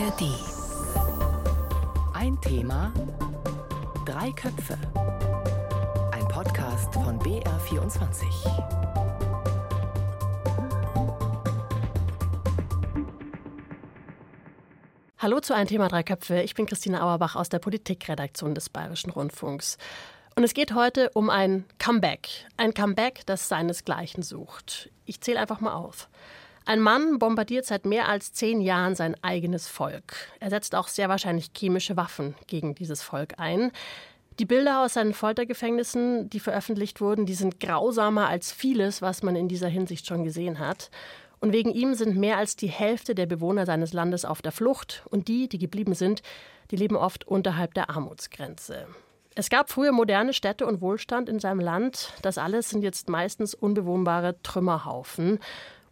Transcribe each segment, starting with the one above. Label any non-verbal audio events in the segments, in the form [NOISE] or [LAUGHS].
ARD. Ein Thema, drei Köpfe. Ein Podcast von BR24. Hallo zu Ein Thema Drei Köpfe. Ich bin Christine Auerbach aus der Politikredaktion des Bayerischen Rundfunks. Und es geht heute um ein Comeback. Ein Comeback, das seinesgleichen sucht. Ich zähle einfach mal auf. Ein Mann bombardiert seit mehr als zehn Jahren sein eigenes Volk. Er setzt auch sehr wahrscheinlich chemische Waffen gegen dieses Volk ein. Die Bilder aus seinen Foltergefängnissen, die veröffentlicht wurden, die sind grausamer als vieles, was man in dieser Hinsicht schon gesehen hat. Und wegen ihm sind mehr als die Hälfte der Bewohner seines Landes auf der Flucht. Und die, die geblieben sind, die leben oft unterhalb der Armutsgrenze. Es gab früher moderne Städte und Wohlstand in seinem Land. Das alles sind jetzt meistens unbewohnbare Trümmerhaufen.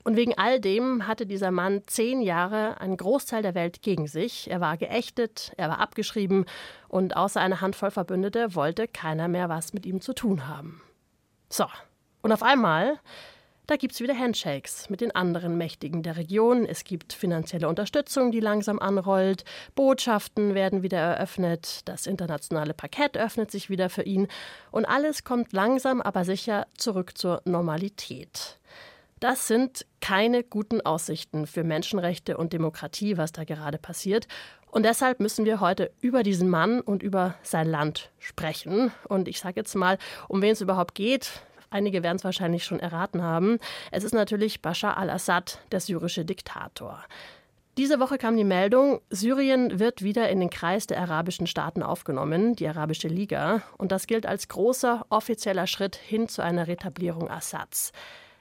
Und wegen all dem hatte dieser Mann zehn Jahre einen Großteil der Welt gegen sich. Er war geächtet, er war abgeschrieben und außer einer Handvoll Verbündete wollte keiner mehr was mit ihm zu tun haben. So, und auf einmal da gibt es wieder Handshakes mit den anderen Mächtigen der Region. Es gibt finanzielle Unterstützung, die langsam anrollt. Botschaften werden wieder eröffnet. Das internationale Parkett öffnet sich wieder für ihn. Und alles kommt langsam, aber sicher zurück zur Normalität. Das sind keine guten Aussichten für Menschenrechte und Demokratie, was da gerade passiert. Und deshalb müssen wir heute über diesen Mann und über sein Land sprechen. Und ich sage jetzt mal, um wen es überhaupt geht. Einige werden es wahrscheinlich schon erraten haben. Es ist natürlich Bashar al-Assad, der syrische Diktator. Diese Woche kam die Meldung, Syrien wird wieder in den Kreis der arabischen Staaten aufgenommen, die Arabische Liga. Und das gilt als großer offizieller Schritt hin zu einer Retablierung Assads.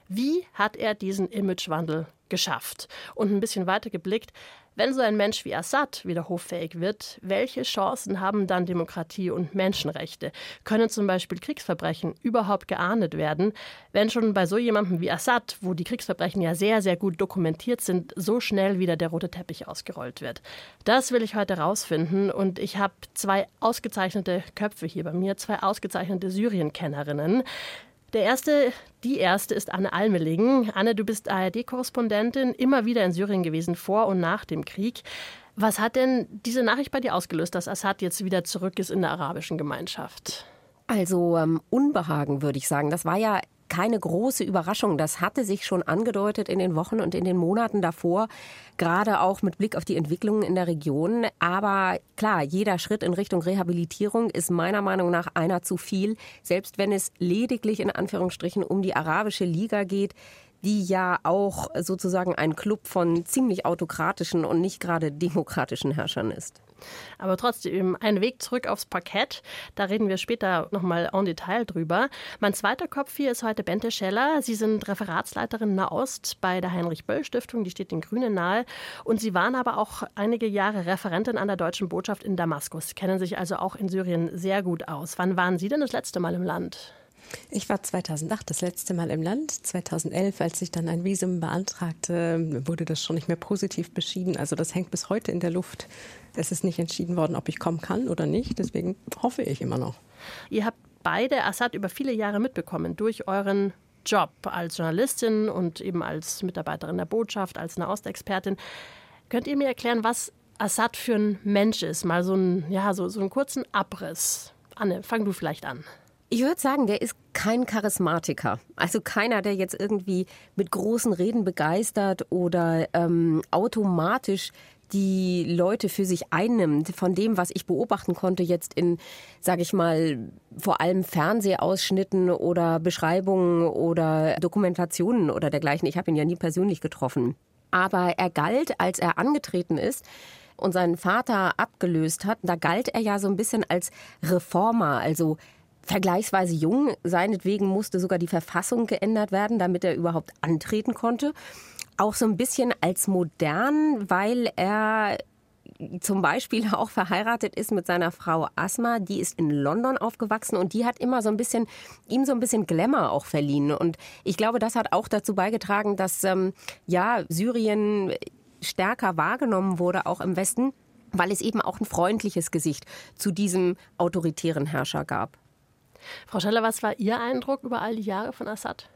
Wie hat er diesen Imagewandel geschafft? Und ein bisschen weiter geblickt, wenn so ein Mensch wie Assad wieder hoffähig wird, welche Chancen haben dann Demokratie und Menschenrechte? Können zum Beispiel Kriegsverbrechen überhaupt geahndet werden, wenn schon bei so jemandem wie Assad, wo die Kriegsverbrechen ja sehr, sehr gut dokumentiert sind, so schnell wieder der rote Teppich ausgerollt wird? Das will ich heute rausfinden und ich habe zwei ausgezeichnete Köpfe hier bei mir, zwei ausgezeichnete Syrien-Kennerinnen. Der erste, die erste ist Anne Almeling. Anne, du bist ARD-Korrespondentin, immer wieder in Syrien gewesen, vor und nach dem Krieg. Was hat denn diese Nachricht bei dir ausgelöst, dass Assad jetzt wieder zurück ist in der arabischen Gemeinschaft? Also ähm, Unbehagen, würde ich sagen. Das war ja keine große Überraschung. Das hatte sich schon angedeutet in den Wochen und in den Monaten davor, gerade auch mit Blick auf die Entwicklungen in der Region. Aber klar, jeder Schritt in Richtung Rehabilitierung ist meiner Meinung nach einer zu viel, selbst wenn es lediglich in Anführungsstrichen um die arabische Liga geht die ja auch sozusagen ein Club von ziemlich autokratischen und nicht gerade demokratischen Herrschern ist. Aber trotzdem, ein Weg zurück aufs Parkett. Da reden wir später nochmal en Detail drüber. Mein zweiter Kopf hier ist heute Bente Scheller. Sie sind Referatsleiterin Nahost bei der Heinrich-Böll-Stiftung. Die steht den Grünen nahe. Und Sie waren aber auch einige Jahre Referentin an der deutschen Botschaft in Damaskus. Kennen sich also auch in Syrien sehr gut aus. Wann waren Sie denn das letzte Mal im Land? Ich war 2008 das letzte Mal im Land. 2011, als ich dann ein Visum beantragte, wurde das schon nicht mehr positiv beschieden. Also das hängt bis heute in der Luft. Es ist nicht entschieden worden, ob ich kommen kann oder nicht. Deswegen hoffe ich immer noch. Ihr habt beide Assad über viele Jahre mitbekommen durch euren Job als Journalistin und eben als Mitarbeiterin der Botschaft, als Nahostexpertin. Könnt ihr mir erklären, was Assad für ein Mensch ist? Mal so, ein, ja, so, so einen kurzen Abriss. Anne, fang du vielleicht an. Ich würde sagen, der ist kein Charismatiker. Also keiner, der jetzt irgendwie mit großen Reden begeistert oder ähm, automatisch die Leute für sich einnimmt, von dem, was ich beobachten konnte jetzt in, sage ich mal, vor allem Fernsehausschnitten oder Beschreibungen oder Dokumentationen oder dergleichen. Ich habe ihn ja nie persönlich getroffen. Aber er galt, als er angetreten ist, und seinen Vater abgelöst hat, da galt er ja so ein bisschen als Reformer, also vergleichsweise jung. Seinetwegen musste sogar die Verfassung geändert werden, damit er überhaupt antreten konnte. Auch so ein bisschen als modern, weil er zum Beispiel [LAUGHS] auch verheiratet ist mit seiner Frau Asma, die ist in London aufgewachsen und die hat immer so ein bisschen, ihm so ein bisschen Glamour auch verliehen. Und ich glaube, das hat auch dazu beigetragen, dass ähm, ja Syrien stärker wahrgenommen wurde, auch im Westen, weil es eben auch ein freundliches Gesicht zu diesem autoritären Herrscher gab. Frau Scheller, was war Ihr Eindruck über all die Jahre von Assad?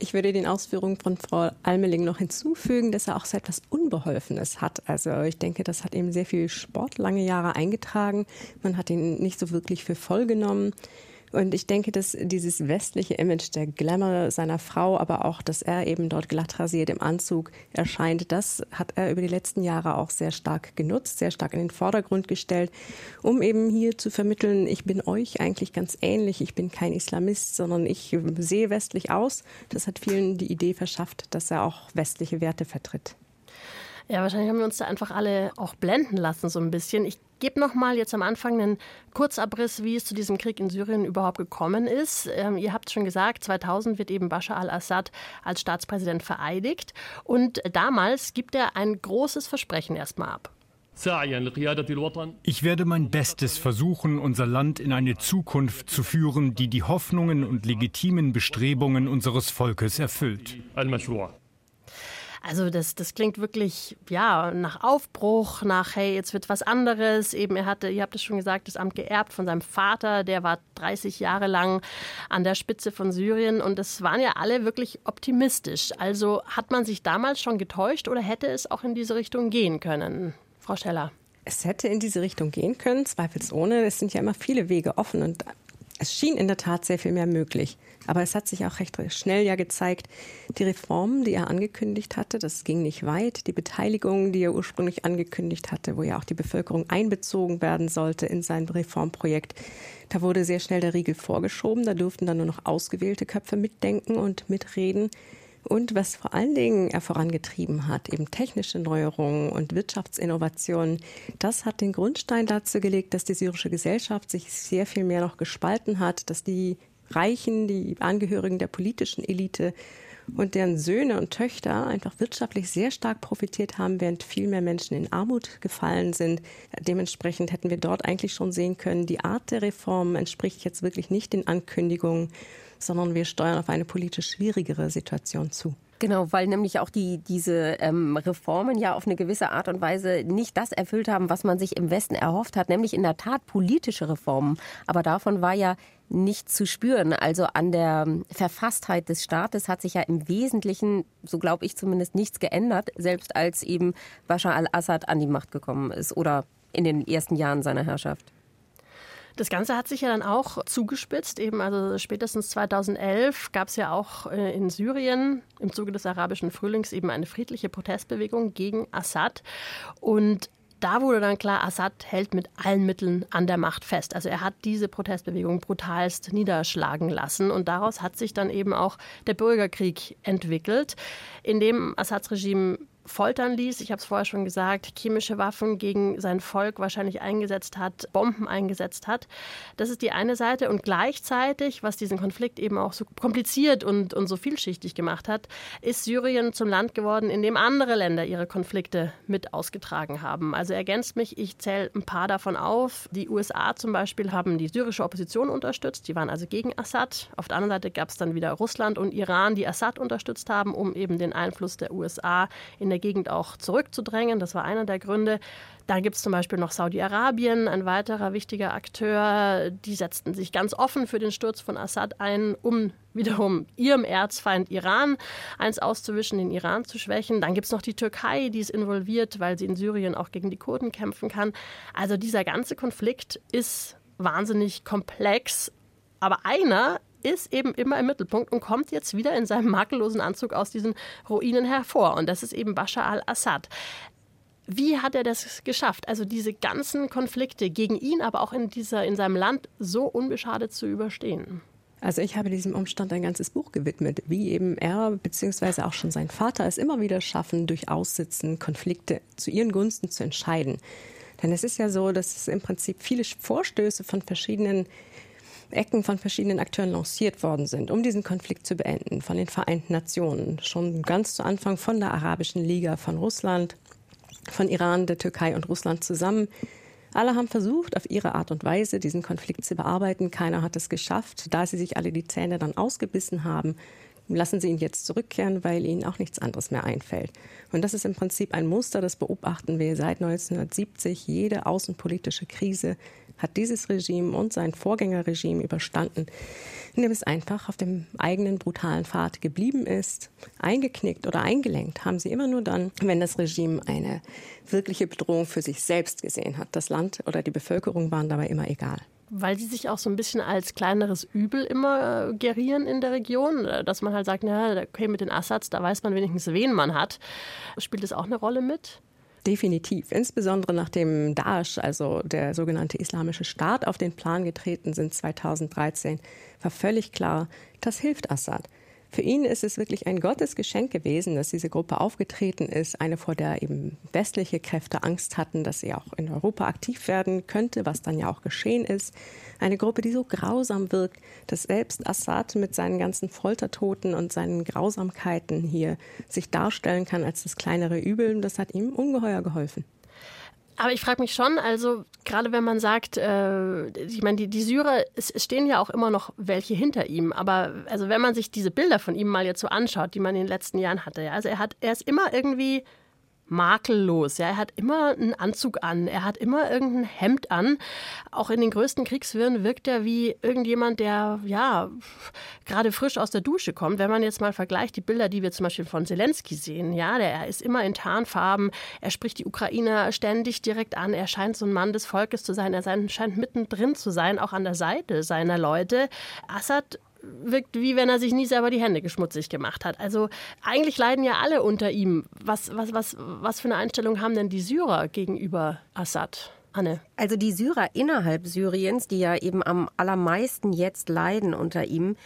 Ich würde den Ausführungen von Frau Almeling noch hinzufügen, dass er auch so etwas Unbeholfenes hat. Also ich denke, das hat ihm sehr viel Sport lange Jahre eingetragen. Man hat ihn nicht so wirklich für voll genommen. Und ich denke, dass dieses westliche Image der Glamour seiner Frau, aber auch, dass er eben dort glatt rasiert im Anzug erscheint, das hat er über die letzten Jahre auch sehr stark genutzt, sehr stark in den Vordergrund gestellt, um eben hier zu vermitteln, ich bin euch eigentlich ganz ähnlich, ich bin kein Islamist, sondern ich sehe westlich aus. Das hat vielen die Idee verschafft, dass er auch westliche Werte vertritt. Ja, wahrscheinlich haben wir uns da einfach alle auch blenden lassen so ein bisschen. Ich gebe noch mal jetzt am Anfang einen Kurzabriss, wie es zu diesem Krieg in Syrien überhaupt gekommen ist. Ähm, ihr habt schon gesagt, 2000 wird eben Bashar al-Assad als Staatspräsident vereidigt und damals gibt er ein großes Versprechen erstmal ab. Ich werde mein Bestes versuchen, unser Land in eine Zukunft zu führen, die die Hoffnungen und legitimen Bestrebungen unseres Volkes erfüllt. Also das, das klingt wirklich ja nach Aufbruch, nach hey, jetzt wird was anderes. Eben er hatte, ihr habt es schon gesagt, das Amt geerbt von seinem Vater, der war 30 Jahre lang an der Spitze von Syrien und das waren ja alle wirklich optimistisch. Also hat man sich damals schon getäuscht oder hätte es auch in diese Richtung gehen können, Frau Scheller? Es hätte in diese Richtung gehen können, zweifelsohne. Es sind ja immer viele Wege offen und es schien in der Tat sehr viel mehr möglich. Aber es hat sich auch recht schnell ja gezeigt, die Reformen, die er angekündigt hatte, das ging nicht weit. Die Beteiligung, die er ursprünglich angekündigt hatte, wo ja auch die Bevölkerung einbezogen werden sollte in sein Reformprojekt, da wurde sehr schnell der Riegel vorgeschoben. Da durften dann nur noch ausgewählte Köpfe mitdenken und mitreden. Und was vor allen Dingen er vorangetrieben hat, eben technische Neuerungen und Wirtschaftsinnovationen, das hat den Grundstein dazu gelegt, dass die syrische Gesellschaft sich sehr viel mehr noch gespalten hat, dass die Reichen, die Angehörigen der politischen Elite und deren Söhne und Töchter einfach wirtschaftlich sehr stark profitiert haben, während viel mehr Menschen in Armut gefallen sind. Dementsprechend hätten wir dort eigentlich schon sehen können, die Art der Reformen entspricht jetzt wirklich nicht den Ankündigungen sondern wir steuern auf eine politisch schwierigere Situation zu. Genau, weil nämlich auch die, diese ähm, Reformen ja auf eine gewisse Art und Weise nicht das erfüllt haben, was man sich im Westen erhofft hat, nämlich in der Tat politische Reformen. Aber davon war ja nicht zu spüren. Also an der Verfasstheit des Staates hat sich ja im Wesentlichen, so glaube ich zumindest, nichts geändert, selbst als eben Bashar al-Assad an die Macht gekommen ist oder in den ersten Jahren seiner Herrschaft. Das Ganze hat sich ja dann auch zugespitzt. Eben also spätestens 2011 gab es ja auch äh, in Syrien im Zuge des arabischen Frühlings eben eine friedliche Protestbewegung gegen Assad. Und da wurde dann klar, Assad hält mit allen Mitteln an der Macht fest. Also er hat diese Protestbewegung brutalst niederschlagen lassen und daraus hat sich dann eben auch der Bürgerkrieg entwickelt, in dem Assads Regime foltern ließ. Ich habe es vorher schon gesagt, chemische Waffen gegen sein Volk wahrscheinlich eingesetzt hat, Bomben eingesetzt hat. Das ist die eine Seite. Und gleichzeitig, was diesen Konflikt eben auch so kompliziert und, und so vielschichtig gemacht hat, ist Syrien zum Land geworden, in dem andere Länder ihre Konflikte mit ausgetragen haben. Also ergänzt mich, ich zähle ein paar davon auf. Die USA zum Beispiel haben die syrische Opposition unterstützt. Die waren also gegen Assad. Auf der anderen Seite gab es dann wieder Russland und Iran, die Assad unterstützt haben, um eben den Einfluss der USA in der der Gegend auch zurückzudrängen. Das war einer der Gründe. Da gibt es zum Beispiel noch Saudi-Arabien, ein weiterer wichtiger Akteur. Die setzten sich ganz offen für den Sturz von Assad ein, um wiederum ihrem Erzfeind Iran eins auszuwischen, den Iran zu schwächen. Dann gibt es noch die Türkei, die ist involviert, weil sie in Syrien auch gegen die Kurden kämpfen kann. Also dieser ganze Konflikt ist wahnsinnig komplex. Aber einer ist eben immer im Mittelpunkt und kommt jetzt wieder in seinem makellosen Anzug aus diesen Ruinen hervor. Und das ist eben Bashar al-Assad. Wie hat er das geschafft, also diese ganzen Konflikte gegen ihn, aber auch in, dieser, in seinem Land so unbeschadet zu überstehen? Also ich habe diesem Umstand ein ganzes Buch gewidmet, wie eben er bzw. auch schon sein Vater es immer wieder schaffen, durch Aussitzen Konflikte zu ihren Gunsten zu entscheiden. Denn es ist ja so, dass es im Prinzip viele Vorstöße von verschiedenen Ecken von verschiedenen Akteuren lanciert worden sind, um diesen Konflikt zu beenden, von den Vereinten Nationen. Schon ganz zu Anfang von der Arabischen Liga, von Russland, von Iran, der Türkei und Russland zusammen. Alle haben versucht, auf ihre Art und Weise diesen Konflikt zu bearbeiten. Keiner hat es geschafft. Da sie sich alle die Zähne dann ausgebissen haben, lassen sie ihn jetzt zurückkehren, weil ihnen auch nichts anderes mehr einfällt. Und das ist im Prinzip ein Muster, das beobachten wir seit 1970. Jede außenpolitische Krise hat dieses Regime und sein Vorgängerregime überstanden, indem es einfach auf dem eigenen brutalen Pfad geblieben ist. Eingeknickt oder eingelenkt haben sie immer nur dann, wenn das Regime eine wirkliche Bedrohung für sich selbst gesehen hat. Das Land oder die Bevölkerung waren dabei immer egal weil sie sich auch so ein bisschen als kleineres Übel immer äh, gerieren in der Region, äh, dass man halt sagt, na, okay, mit den Assads, da weiß man wenigstens, wen man hat. Spielt das auch eine Rolle mit? Definitiv. Insbesondere nachdem Daesh, also der sogenannte Islamische Staat, auf den Plan getreten sind 2013, war völlig klar, das hilft Assad. Für ihn ist es wirklich ein Gottesgeschenk gewesen, dass diese Gruppe aufgetreten ist, eine vor der eben westliche Kräfte Angst hatten, dass sie auch in Europa aktiv werden könnte, was dann ja auch geschehen ist. Eine Gruppe, die so grausam wirkt, dass selbst Assad mit seinen ganzen Foltertoten und seinen Grausamkeiten hier sich darstellen kann als das kleinere Übel. Das hat ihm ungeheuer geholfen. Aber ich frage mich schon, also gerade wenn man sagt, äh, ich meine, die, die Syrer, es, es, stehen ja auch immer noch welche hinter ihm. Aber also wenn man sich diese Bilder von ihm mal jetzt so anschaut, die man in den letzten Jahren hatte, ja, also er hat, er ist immer irgendwie makellos. Ja, er hat immer einen Anzug an, er hat immer irgendein Hemd an. Auch in den größten Kriegswirren wirkt er wie irgendjemand, der ja gerade frisch aus der Dusche kommt. Wenn man jetzt mal vergleicht die Bilder, die wir zum Beispiel von Zelensky sehen, ja, der ist immer in Tarnfarben, er spricht die Ukrainer ständig direkt an, er scheint so ein Mann des Volkes zu sein, er scheint mittendrin zu sein, auch an der Seite seiner Leute. Assad wirkt wie wenn er sich nie selber die Hände geschmutzig gemacht hat. Also eigentlich leiden ja alle unter ihm. Was, was, was, was für eine Einstellung haben denn die Syrer gegenüber Assad? Anne. Also die Syrer innerhalb Syriens, die ja eben am allermeisten jetzt leiden unter ihm,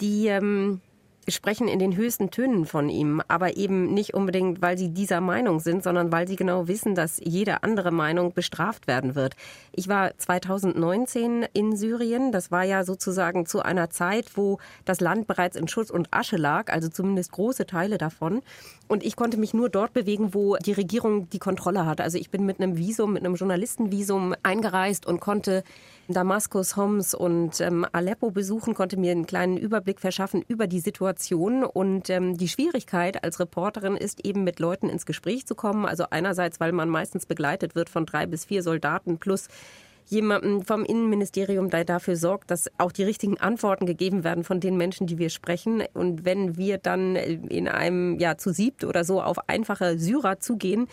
die ähm, sprechen in den höchsten Tönen von ihm, aber eben nicht unbedingt, weil sie dieser Meinung sind, sondern weil sie genau wissen, dass jede andere Meinung bestraft werden wird. Ich war 2019 in Syrien. Das war ja sozusagen zu einer Zeit, wo das Land bereits in Schutt und Asche lag, also zumindest große Teile davon. Und ich konnte mich nur dort bewegen, wo die Regierung die Kontrolle hat. Also ich bin mit einem Visum, mit einem Journalistenvisum eingereist und konnte Damaskus, Homs und ähm, Aleppo besuchen, konnte mir einen kleinen Überblick verschaffen über die Situation. Und ähm, die Schwierigkeit als Reporterin ist eben mit Leuten ins Gespräch zu kommen. Also einerseits, weil man meistens begleitet wird von drei bis vier Soldaten plus jemanden vom Innenministerium, der dafür sorgt, dass auch die richtigen Antworten gegeben werden von den Menschen, die wir sprechen. Und wenn wir dann in einem ja zu siebt oder so auf einfache Syrer zugehen,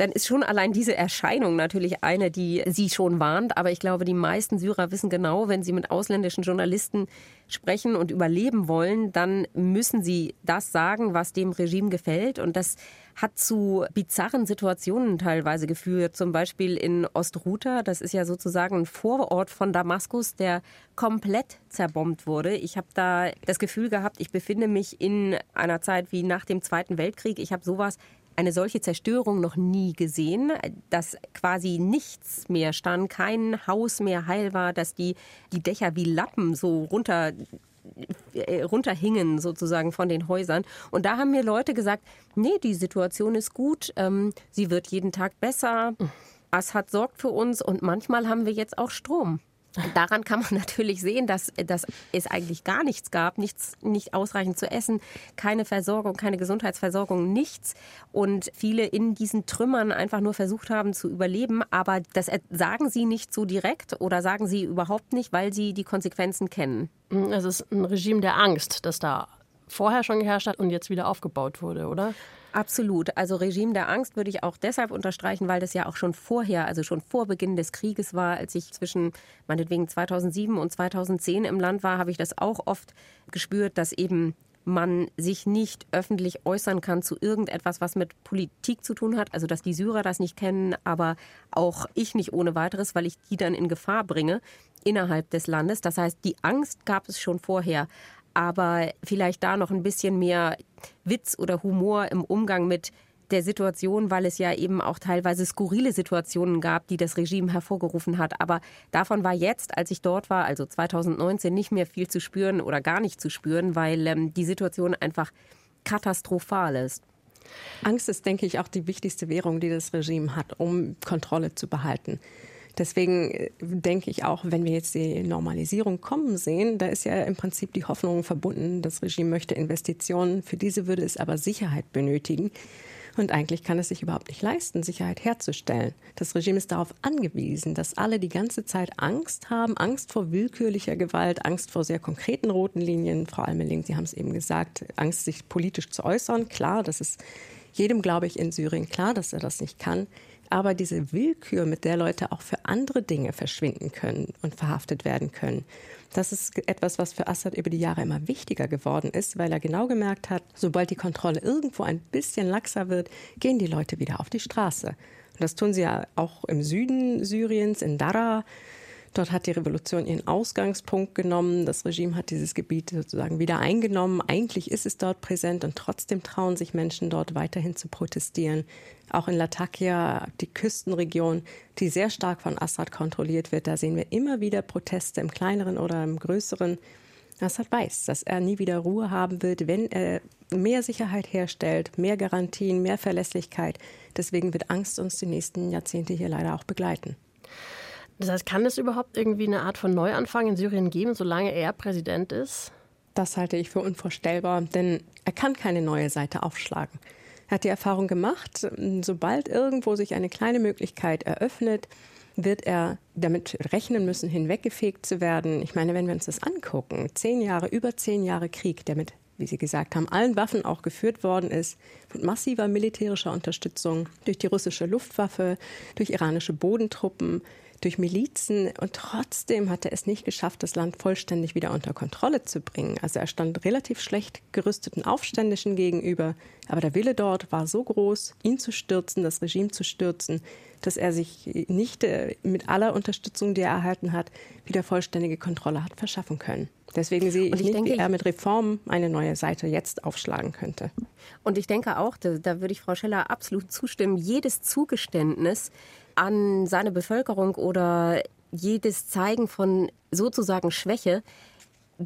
dann ist schon allein diese Erscheinung natürlich eine, die sie schon warnt. Aber ich glaube, die meisten Syrer wissen genau, wenn sie mit ausländischen Journalisten sprechen und überleben wollen, dann müssen sie das sagen, was dem Regime gefällt. Und das hat zu bizarren Situationen teilweise geführt. Zum Beispiel in Ostruta, das ist ja sozusagen ein Vorort von Damaskus, der komplett zerbombt wurde. Ich habe da das Gefühl gehabt, ich befinde mich in einer Zeit wie nach dem Zweiten Weltkrieg. Ich habe sowas eine solche Zerstörung noch nie gesehen, dass quasi nichts mehr stand, kein Haus mehr heil war, dass die, die Dächer wie Lappen so runter äh, runterhingen sozusagen von den Häusern. Und da haben mir Leute gesagt, nee, die Situation ist gut, ähm, sie wird jeden Tag besser. Assad sorgt für uns und manchmal haben wir jetzt auch Strom. Daran kann man [LAUGHS] natürlich sehen, dass, dass es eigentlich gar nichts gab, nichts, nicht ausreichend zu essen, keine Versorgung, keine Gesundheitsversorgung, nichts. Und viele in diesen Trümmern einfach nur versucht haben zu überleben. Aber das sagen sie nicht so direkt oder sagen sie überhaupt nicht, weil sie die Konsequenzen kennen. Es ist ein Regime der Angst, das da vorher schon geherrscht hat und jetzt wieder aufgebaut wurde, oder? Absolut. Also Regime der Angst würde ich auch deshalb unterstreichen, weil das ja auch schon vorher, also schon vor Beginn des Krieges war, als ich zwischen meinetwegen 2007 und 2010 im Land war, habe ich das auch oft gespürt, dass eben man sich nicht öffentlich äußern kann zu irgendetwas, was mit Politik zu tun hat. Also dass die Syrer das nicht kennen, aber auch ich nicht ohne weiteres, weil ich die dann in Gefahr bringe innerhalb des Landes. Das heißt, die Angst gab es schon vorher aber vielleicht da noch ein bisschen mehr Witz oder Humor im Umgang mit der Situation, weil es ja eben auch teilweise skurrile Situationen gab, die das Regime hervorgerufen hat. Aber davon war jetzt, als ich dort war, also 2019, nicht mehr viel zu spüren oder gar nicht zu spüren, weil ähm, die Situation einfach katastrophal ist. Angst ist, denke ich, auch die wichtigste Währung, die das Regime hat, um Kontrolle zu behalten. Deswegen äh, denke ich auch, wenn wir jetzt die Normalisierung kommen sehen, da ist ja im Prinzip die Hoffnung verbunden, das Regime möchte Investitionen. Für diese würde es aber Sicherheit benötigen. Und eigentlich kann es sich überhaupt nicht leisten, Sicherheit herzustellen. Das Regime ist darauf angewiesen, dass alle die ganze Zeit Angst haben, Angst vor willkürlicher Gewalt, Angst vor sehr konkreten roten Linien, allem in Sie haben es eben gesagt, Angst, sich politisch zu äußern. Klar, das ist jedem, glaube ich, in Syrien klar, dass er das nicht kann. Aber diese Willkür, mit der Leute auch für andere Dinge verschwinden können und verhaftet werden können, das ist etwas, was für Assad über die Jahre immer wichtiger geworden ist, weil er genau gemerkt hat, sobald die Kontrolle irgendwo ein bisschen laxer wird, gehen die Leute wieder auf die Straße. Und das tun sie ja auch im Süden Syriens, in Dara. Dort hat die Revolution ihren Ausgangspunkt genommen. Das Regime hat dieses Gebiet sozusagen wieder eingenommen. Eigentlich ist es dort präsent und trotzdem trauen sich Menschen dort weiterhin zu protestieren. Auch in Latakia, die Küstenregion, die sehr stark von Assad kontrolliert wird, da sehen wir immer wieder Proteste im kleineren oder im größeren. Assad weiß, dass er nie wieder Ruhe haben wird, wenn er mehr Sicherheit herstellt, mehr Garantien, mehr Verlässlichkeit. Deswegen wird Angst uns die nächsten Jahrzehnte hier leider auch begleiten. Das heißt, kann es überhaupt irgendwie eine Art von Neuanfang in Syrien geben, solange er Präsident ist? Das halte ich für unvorstellbar, denn er kann keine neue Seite aufschlagen. Er hat die Erfahrung gemacht, sobald irgendwo sich eine kleine Möglichkeit eröffnet, wird er damit rechnen müssen, hinweggefegt zu werden. Ich meine, wenn wir uns das angucken, zehn Jahre, über zehn Jahre Krieg, der mit, wie Sie gesagt haben, allen Waffen auch geführt worden ist, mit massiver militärischer Unterstützung durch die russische Luftwaffe, durch iranische Bodentruppen, durch Milizen und trotzdem hat er es nicht geschafft, das Land vollständig wieder unter Kontrolle zu bringen. Also er stand relativ schlecht gerüsteten Aufständischen gegenüber, aber der Wille dort war so groß, ihn zu stürzen, das Regime zu stürzen, dass er sich nicht äh, mit aller Unterstützung, die er erhalten hat, wieder vollständige Kontrolle hat verschaffen können. Deswegen sehe ich, ich nicht, denke, wie er mit Reformen eine neue Seite jetzt aufschlagen könnte. Und ich denke auch, da, da würde ich Frau Scheller absolut zustimmen, jedes Zugeständnis, an seine Bevölkerung oder jedes Zeigen von sozusagen Schwäche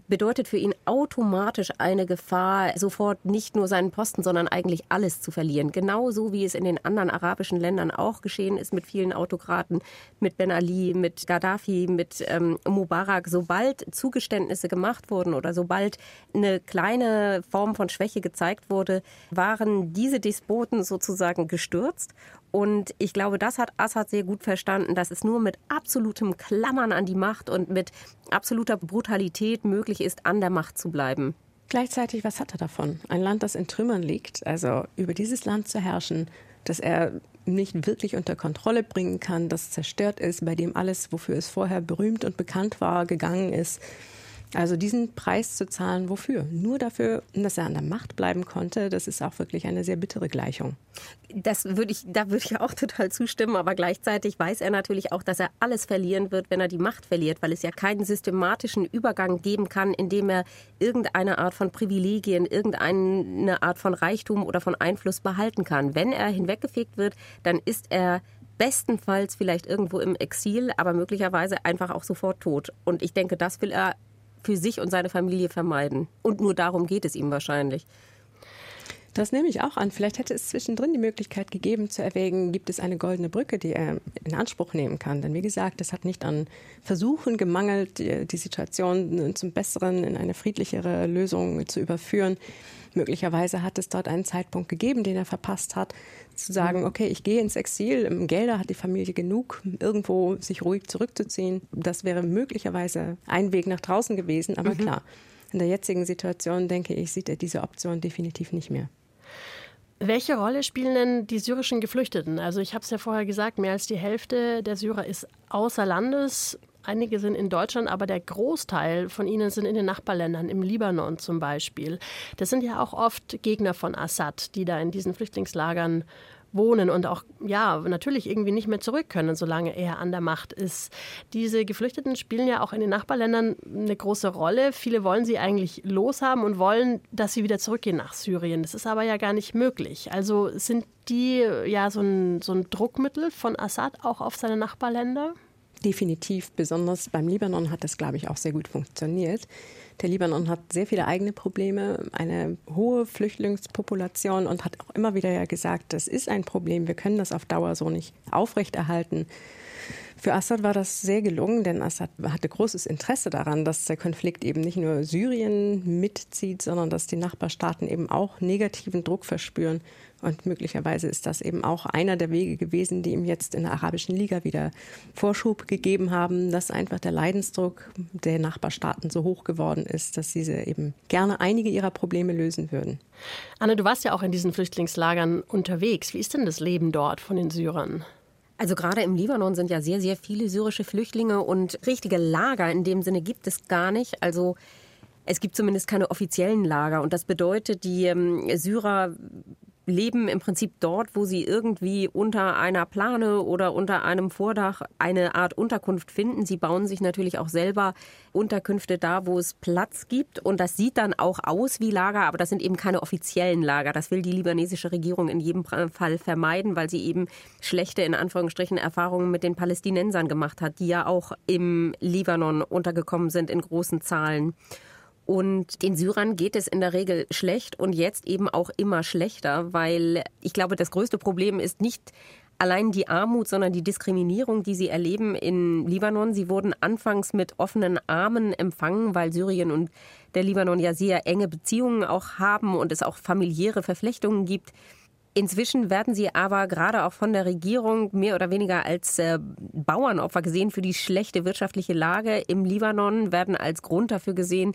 bedeutet für ihn automatisch eine Gefahr, sofort nicht nur seinen Posten, sondern eigentlich alles zu verlieren. Genauso wie es in den anderen arabischen Ländern auch geschehen ist mit vielen Autokraten, mit Ben Ali, mit Gaddafi, mit ähm, Mubarak. Sobald Zugeständnisse gemacht wurden oder sobald eine kleine Form von Schwäche gezeigt wurde, waren diese Despoten sozusagen gestürzt und ich glaube, das hat Assad sehr gut verstanden, dass es nur mit absolutem Klammern an die Macht und mit absoluter Brutalität möglich ist, an der Macht zu bleiben. Gleichzeitig, was hat er davon? Ein Land, das in Trümmern liegt, also über dieses Land zu herrschen, das er nicht wirklich unter Kontrolle bringen kann, das zerstört ist, bei dem alles, wofür es vorher berühmt und bekannt war, gegangen ist. Also diesen Preis zu zahlen, wofür? Nur dafür, dass er an der Macht bleiben konnte, das ist auch wirklich eine sehr bittere Gleichung. Das würde ich, da würde ich [LAUGHS] auch total zustimmen, aber gleichzeitig weiß er natürlich auch, dass er alles verlieren wird, wenn er die Macht verliert, weil es ja keinen systematischen Übergang geben kann, indem er irgendeine Art von Privilegien, irgendeine Art von Reichtum oder von Einfluss behalten kann. Wenn er hinweggefegt wird, dann ist er bestenfalls vielleicht irgendwo im Exil, aber möglicherweise einfach auch sofort tot. Und ich denke, das will er für sich und seine Familie vermeiden. Und nur darum geht es ihm wahrscheinlich. Das nehme ich auch an. Vielleicht hätte es zwischendrin die Möglichkeit gegeben zu erwägen, gibt es eine goldene Brücke, die er in Anspruch nehmen kann. Denn wie gesagt, es hat nicht an Versuchen gemangelt, die, Situation zum Besseren in eine friedlichere Lösung zu überführen. Möglicherweise hat es dort einen Zeitpunkt gegeben, den er verpasst hat, zu sagen, mhm. okay, ich gehe ins Exil, Gelder hat die Familie genug, irgendwo sich ruhig zurückzuziehen. Das wäre möglicherweise ein Weg nach draußen gewesen, aber mhm. klar. In der jetzigen Situation, denke ich, sieht er diese Option definitiv nicht mehr. Welche Rolle spielen denn die syrischen Geflüchteten? Also ich habe es ja vorher gesagt, mehr als die Hälfte der Syrer ist außer Landes. Einige sind in Deutschland, aber der Großteil von ihnen sind in den Nachbarländern, im Libanon zum Beispiel. Das sind ja auch oft Gegner von Assad, die da in diesen Flüchtlingslagern wohnen und auch, ja, natürlich irgendwie nicht mehr zurück können, solange er an der Macht ist. Diese Geflüchteten spielen ja auch in den Nachbarländern eine große Rolle. Viele wollen sie eigentlich loshaben und wollen, dass sie wieder zurückgehen nach Syrien. Das ist aber ja gar nicht möglich. Also sind die ja so ein, so ein Druckmittel von Assad auch auf seine Nachbarländer? Definitiv. Besonders beim Libanon hat das, glaube ich, auch sehr gut funktioniert. Der Libanon hat sehr viele eigene Probleme, eine hohe Flüchtlingspopulation und hat auch immer wieder ja gesagt, das ist ein Problem, wir können das auf Dauer so nicht aufrechterhalten. Für Assad war das sehr gelungen, denn Assad hatte großes Interesse daran, dass der Konflikt eben nicht nur Syrien mitzieht, sondern dass die Nachbarstaaten eben auch negativen Druck verspüren. Und möglicherweise ist das eben auch einer der Wege gewesen, die ihm jetzt in der Arabischen Liga wieder Vorschub gegeben haben, dass einfach der Leidensdruck der Nachbarstaaten so hoch geworden ist, dass diese eben gerne einige ihrer Probleme lösen würden. Anne, du warst ja auch in diesen Flüchtlingslagern unterwegs. Wie ist denn das Leben dort von den Syrern? Also gerade im Libanon sind ja sehr, sehr viele syrische Flüchtlinge und richtige Lager in dem Sinne gibt es gar nicht. Also es gibt zumindest keine offiziellen Lager und das bedeutet, die ähm, Syrer leben im Prinzip dort, wo sie irgendwie unter einer Plane oder unter einem Vordach eine Art Unterkunft finden. Sie bauen sich natürlich auch selber Unterkünfte da, wo es Platz gibt. Und das sieht dann auch aus wie Lager, aber das sind eben keine offiziellen Lager. Das will die libanesische Regierung in jedem Fall vermeiden, weil sie eben schlechte, in Anführungsstrichen, Erfahrungen mit den Palästinensern gemacht hat, die ja auch im Libanon untergekommen sind in großen Zahlen. Und den Syrern geht es in der Regel schlecht und jetzt eben auch immer schlechter, weil ich glaube, das größte Problem ist nicht allein die Armut, sondern die Diskriminierung, die sie erleben in Libanon. Sie wurden anfangs mit offenen Armen empfangen, weil Syrien und der Libanon ja sehr enge Beziehungen auch haben und es auch familiäre Verflechtungen gibt. Inzwischen werden sie aber gerade auch von der Regierung mehr oder weniger als äh, Bauernopfer gesehen für die schlechte wirtschaftliche Lage im Libanon, werden als Grund dafür gesehen,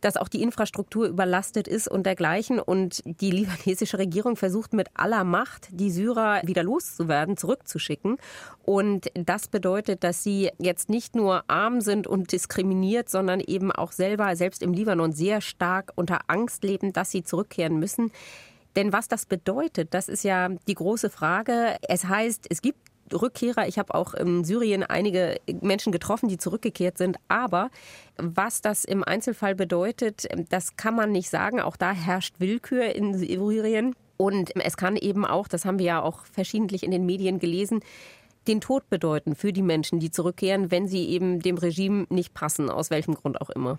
dass auch die Infrastruktur überlastet ist und dergleichen. Und die libanesische Regierung versucht mit aller Macht, die Syrer wieder loszuwerden, zurückzuschicken. Und das bedeutet, dass sie jetzt nicht nur arm sind und diskriminiert, sondern eben auch selber, selbst im Libanon, sehr stark unter Angst leben, dass sie zurückkehren müssen. Denn was das bedeutet, das ist ja die große Frage. Es heißt, es gibt Rückkehrer. Ich habe auch in Syrien einige Menschen getroffen, die zurückgekehrt sind. Aber was das im Einzelfall bedeutet, das kann man nicht sagen. Auch da herrscht Willkür in Syrien. Und es kann eben auch, das haben wir ja auch verschiedentlich in den Medien gelesen, den Tod bedeuten für die Menschen, die zurückkehren, wenn sie eben dem Regime nicht passen, aus welchem Grund auch immer.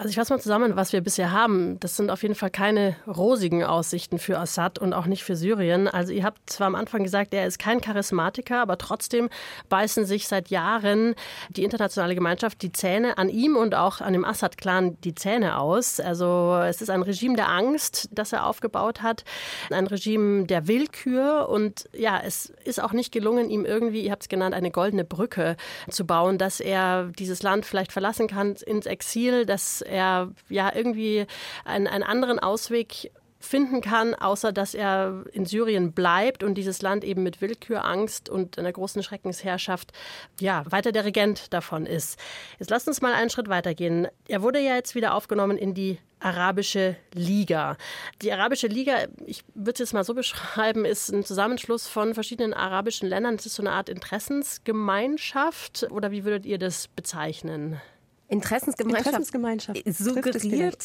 Also ich fasse mal zusammen, was wir bisher haben. Das sind auf jeden Fall keine rosigen Aussichten für Assad und auch nicht für Syrien. Also ihr habt zwar am Anfang gesagt, er ist kein Charismatiker, aber trotzdem beißen sich seit Jahren die internationale Gemeinschaft die Zähne an ihm und auch an dem Assad-Clan die Zähne aus. Also es ist ein Regime der Angst, das er aufgebaut hat, ein Regime der Willkür und ja, es ist auch nicht gelungen, ihm irgendwie, ihr habt es genannt, eine goldene Brücke zu bauen, dass er dieses Land vielleicht verlassen kann ins Exil, dass er ja irgendwie einen, einen anderen Ausweg finden kann, außer dass er in Syrien bleibt und dieses Land eben mit Willkür, Angst und einer großen Schreckensherrschaft ja weiter der Regent davon ist. Jetzt lasst uns mal einen Schritt weitergehen. Er wurde ja jetzt wieder aufgenommen in die Arabische Liga. Die Arabische Liga, ich würde es jetzt mal so beschreiben, ist ein Zusammenschluss von verschiedenen arabischen Ländern. Es ist so eine Art Interessensgemeinschaft oder wie würdet ihr das bezeichnen? Interessensgemeinschaft, Interessensgemeinschaft. Suggeriert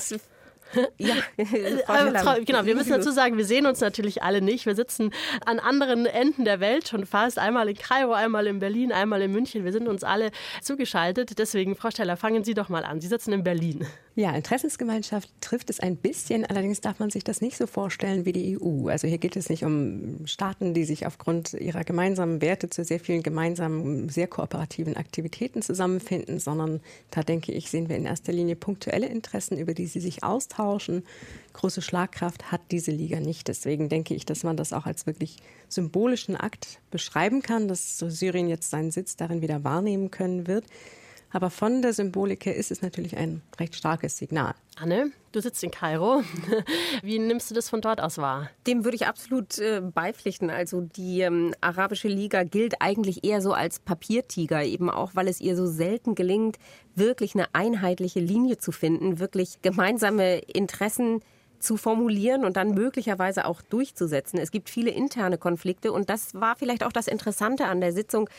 ja, [LAUGHS] [LAUGHS] genau. Wir müssen dazu sagen, wir sehen uns natürlich alle nicht. Wir sitzen an anderen Enden der Welt schon fast. Einmal in Kairo, einmal in Berlin, einmal in München. Wir sind uns alle zugeschaltet. Deswegen, Frau Steller, fangen Sie doch mal an. Sie sitzen in Berlin. Ja, Interessensgemeinschaft trifft es ein bisschen. Allerdings darf man sich das nicht so vorstellen wie die EU. Also hier geht es nicht um Staaten, die sich aufgrund ihrer gemeinsamen Werte zu sehr vielen gemeinsamen, sehr kooperativen Aktivitäten zusammenfinden, sondern da denke ich, sehen wir in erster Linie punktuelle Interessen, über die sie sich austauschen. Große Schlagkraft hat diese Liga nicht. Deswegen denke ich, dass man das auch als wirklich symbolischen Akt beschreiben kann, dass Syrien jetzt seinen Sitz darin wieder wahrnehmen können wird. Aber von der Symbolik her ist es natürlich ein recht starkes Signal. Anne, du sitzt in Kairo. [LAUGHS] Wie nimmst du das von dort aus wahr? Dem würde ich absolut äh, beipflichten. Also die ähm, Arabische Liga gilt eigentlich eher so als Papiertiger, eben auch, weil es ihr so selten gelingt, wirklich eine einheitliche Linie zu finden, wirklich gemeinsame Interessen zu formulieren und dann möglicherweise auch durchzusetzen. Es gibt viele interne Konflikte und das war vielleicht auch das Interessante an der Sitzung